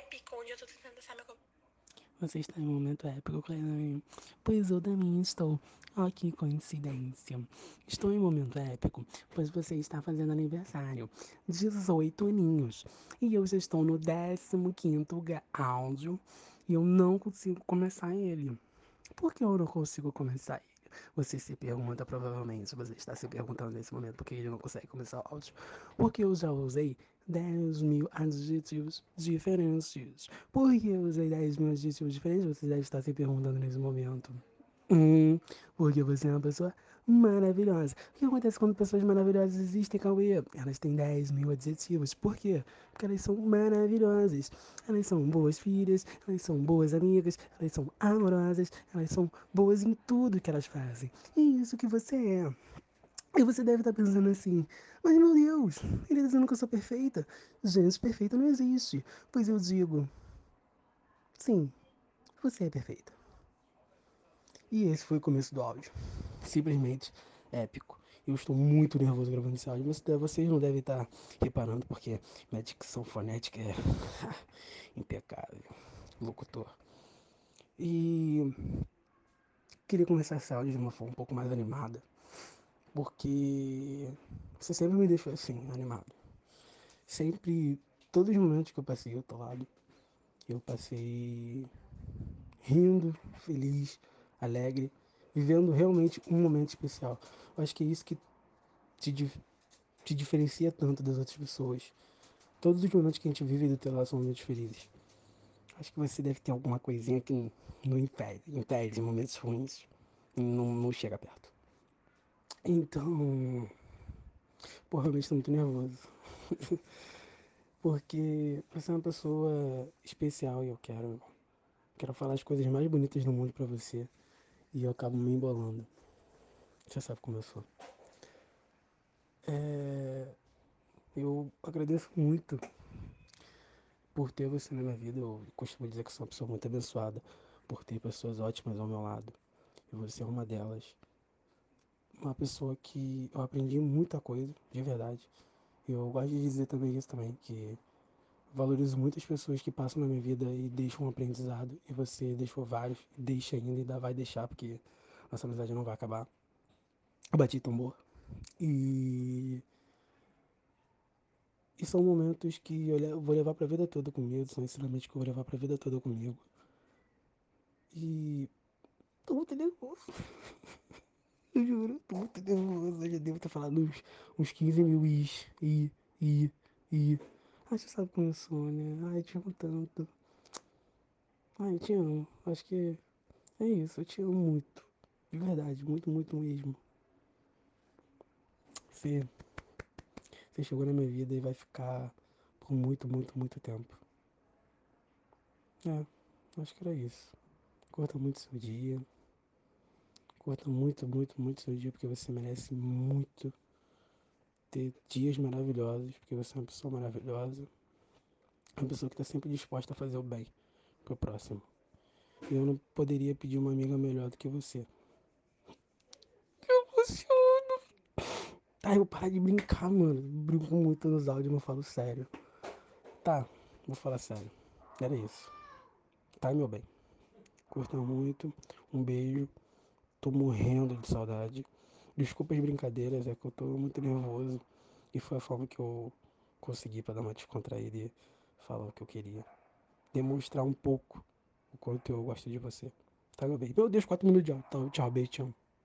épico onde eu tô tentando dançar meu. Você está em um momento épico, Cleide. Pois eu também estou. Oh, que coincidência. Estou em um momento épico, pois você está fazendo aniversário. 18 aninhos. E eu já estou no 15 áudio e eu não consigo começar ele. Por que eu não consigo começar ele? Você se pergunta, provavelmente, você está se perguntando nesse momento porque ele não consegue começar o áudio. Porque eu já usei 10 mil adjetivos diferentes. Por que eu usei 10 mil adjetivos diferentes? Você deve estar se perguntando nesse momento. Hum, porque você é uma pessoa maravilhosa. O que acontece quando pessoas maravilhosas existem, Cauê? Elas têm 10 mil adjetivos. Por quê? Porque elas são maravilhosas. Elas são boas filhas, elas são boas amigas, elas são amorosas, elas são boas em tudo que elas fazem. E é isso que você é. E você deve estar pensando assim, mas meu Deus, ele está dizendo que eu sou perfeita. Gente, perfeita não existe. Pois eu digo, sim, você é perfeita. E esse foi o começo do áudio. Simplesmente épico. Eu estou muito nervoso gravando esse áudio, mas vocês não devem estar reparando, porque minha dicção fonética é impecável. Locutor. E queria começar esse áudio de uma forma um pouco mais animada, porque você sempre me deixou assim, animado. Sempre, todos os momentos que eu passei ao teu lado, eu passei rindo, feliz, alegre, vivendo realmente um momento especial. Eu acho que é isso que te, te diferencia tanto das outras pessoas. Todos os momentos que a gente vive do teu lado são momentos felizes. Acho que você deve ter alguma coisinha que não impede, impede momentos ruins não, não chega perto. Então, porra, realmente estou muito nervoso. Porque você é uma pessoa especial e eu quero, quero falar as coisas mais bonitas do mundo para você e eu acabo me embolando. Você sabe como eu sou. É... Eu agradeço muito por ter você na minha vida. Eu costumo dizer que sou uma pessoa muito abençoada por ter pessoas ótimas ao meu lado. E você é uma delas. Uma pessoa que eu aprendi muita coisa, de verdade. Eu gosto de dizer também isso também, que valorizo muitas pessoas que passam na minha vida e deixam um aprendizado. E você deixou vários, deixa ainda e ainda vai deixar, porque nossa amizade não vai acabar. Eu bati tambor. E. E são momentos que eu vou levar pra vida toda comigo, são ensinamentos que eu vou levar pra vida toda comigo. E. Tô muito nervoso. eu juro, tô muito nervoso. Eu já devo ter falado uns, uns 15 mil is. E, e, e. Ah, você sabe como eu sou, né? Ai, te amo tanto. Ai, eu te amo. Acho que é isso, eu te amo muito. De verdade, muito, muito mesmo. Você, você chegou na minha vida e vai ficar por muito, muito, muito tempo. É, acho que era isso. Curta muito seu dia. Curta muito, muito, muito seu dia, porque você merece muito ter dias maravilhosos, porque você é uma pessoa maravilhosa. Uma pessoa que está sempre disposta a fazer o bem pro próximo. E eu não poderia pedir uma amiga melhor do que você. Ai, eu parar de brincar, mano. Brinco muito nos áudios, não falo sério. Tá, vou falar sério. Era isso. Tá, meu bem? Curta muito. Um beijo. Tô morrendo de saudade. Desculpa as brincadeiras, é que eu tô muito nervoso. E foi a forma que eu consegui para dar uma descontraída e falar o que eu queria. Demonstrar um pouco o quanto eu gosto de você. Tá, meu bem? Meu Deus, quatro minutos de. Tá, tchau, beijo, amo.